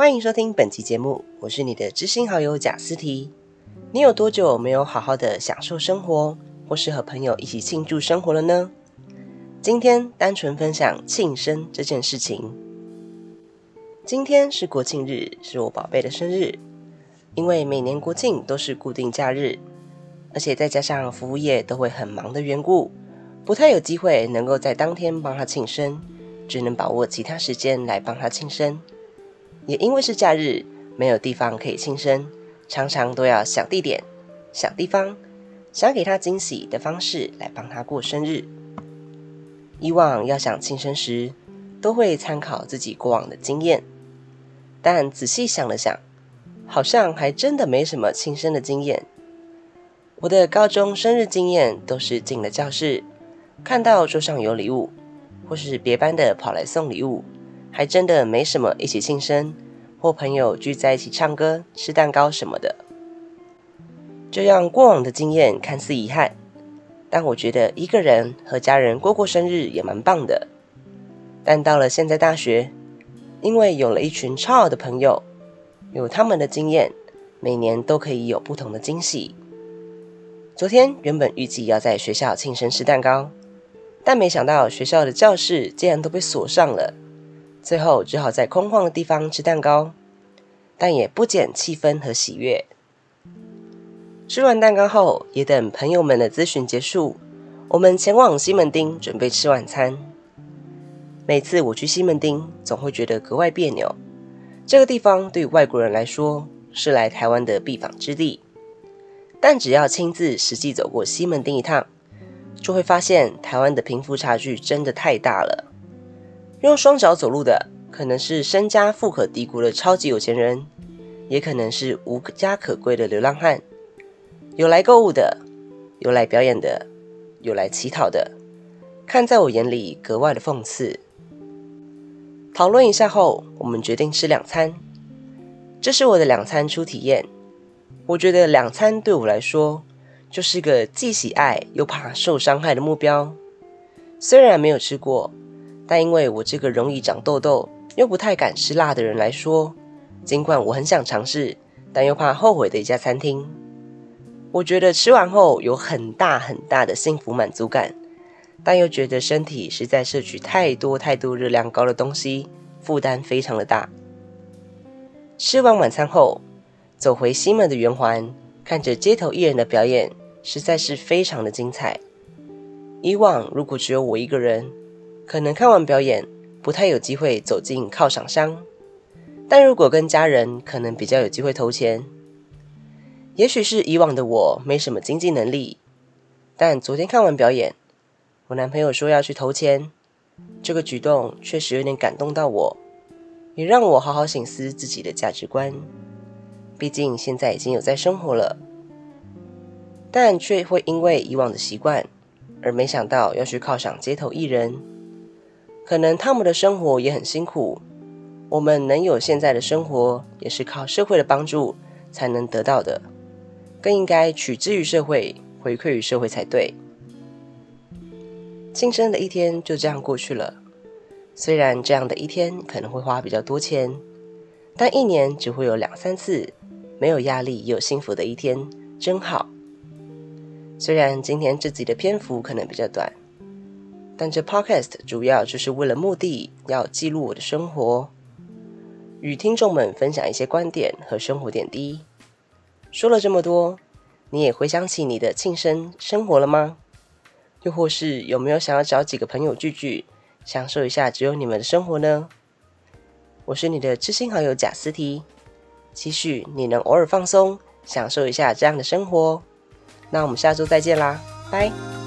欢迎收听本期节目，我是你的知心好友贾思提。你有多久没有好好的享受生活，或是和朋友一起庆祝生活了呢？今天单纯分享庆生这件事情。今天是国庆日，是我宝贝的生日。因为每年国庆都是固定假日，而且再加上服务业都会很忙的缘故，不太有机会能够在当天帮他庆生，只能把握其他时间来帮他庆生。也因为是假日，没有地方可以庆生，常常都要想地点、想地方、想给他惊喜的方式来帮他过生日。以往要想庆生时，都会参考自己过往的经验，但仔细想了想，好像还真的没什么庆生的经验。我的高中生日经验都是进了教室，看到桌上有礼物，或是别班的跑来送礼物。还真的没什么一起庆生，或朋友聚在一起唱歌、吃蛋糕什么的。这样过往的经验看似遗憾，但我觉得一个人和家人过过生日也蛮棒的。但到了现在大学，因为有了一群超好的朋友，有他们的经验，每年都可以有不同的惊喜。昨天原本预计要在学校庆生吃蛋糕，但没想到学校的教室竟然都被锁上了。最后只好在空旷的地方吃蛋糕，但也不减气氛和喜悦。吃完蛋糕后，也等朋友们的咨询结束，我们前往西门町准备吃晚餐。每次我去西门町，总会觉得格外别扭。这个地方对外国人来说是来台湾的必访之地，但只要亲自实际走过西门町一趟，就会发现台湾的贫富差距真的太大了。用双脚走路的，可能是身家富可敌国的超级有钱人，也可能是无家可归的流浪汉。有来购物的，有来表演的，有来乞讨的，看在我眼里格外的讽刺。讨论一下后，我们决定吃两餐。这是我的两餐初体验。我觉得两餐对我来说，就是个既喜爱又怕受伤害的目标。虽然没有吃过。但因为我这个容易长痘痘又不太敢吃辣的人来说，尽管我很想尝试，但又怕后悔的一家餐厅，我觉得吃完后有很大很大的幸福满足感，但又觉得身体实在摄取太多太多热量高的东西，负担非常的大。吃完晚餐后，走回西门的圆环，看着街头艺人的表演，实在是非常的精彩。以往如果只有我一个人，可能看完表演不太有机会走进犒赏箱，但如果跟家人，可能比较有机会投钱。也许是以往的我没什么经济能力，但昨天看完表演，我男朋友说要去投钱，这个举动确实有点感动到我，也让我好好醒思自己的价值观。毕竟现在已经有在生活了，但却会因为以往的习惯，而没想到要去犒赏街头艺人。可能他们的生活也很辛苦，我们能有现在的生活，也是靠社会的帮助才能得到的，更应该取之于社会，回馈于社会才对。庆生的一天就这样过去了，虽然这样的一天可能会花比较多钱，但一年只会有两三次，没有压力也有幸福的一天，真好。虽然今天这集的篇幅可能比较短。但这 podcast 主要就是为了目的，要记录我的生活，与听众们分享一些观点和生活点滴。说了这么多，你也回想起你的庆生生活了吗？又或是有没有想要找几个朋友聚聚，享受一下只有你们的生活呢？我是你的知心好友贾思提，期许你能偶尔放松，享受一下这样的生活。那我们下周再见啦，拜。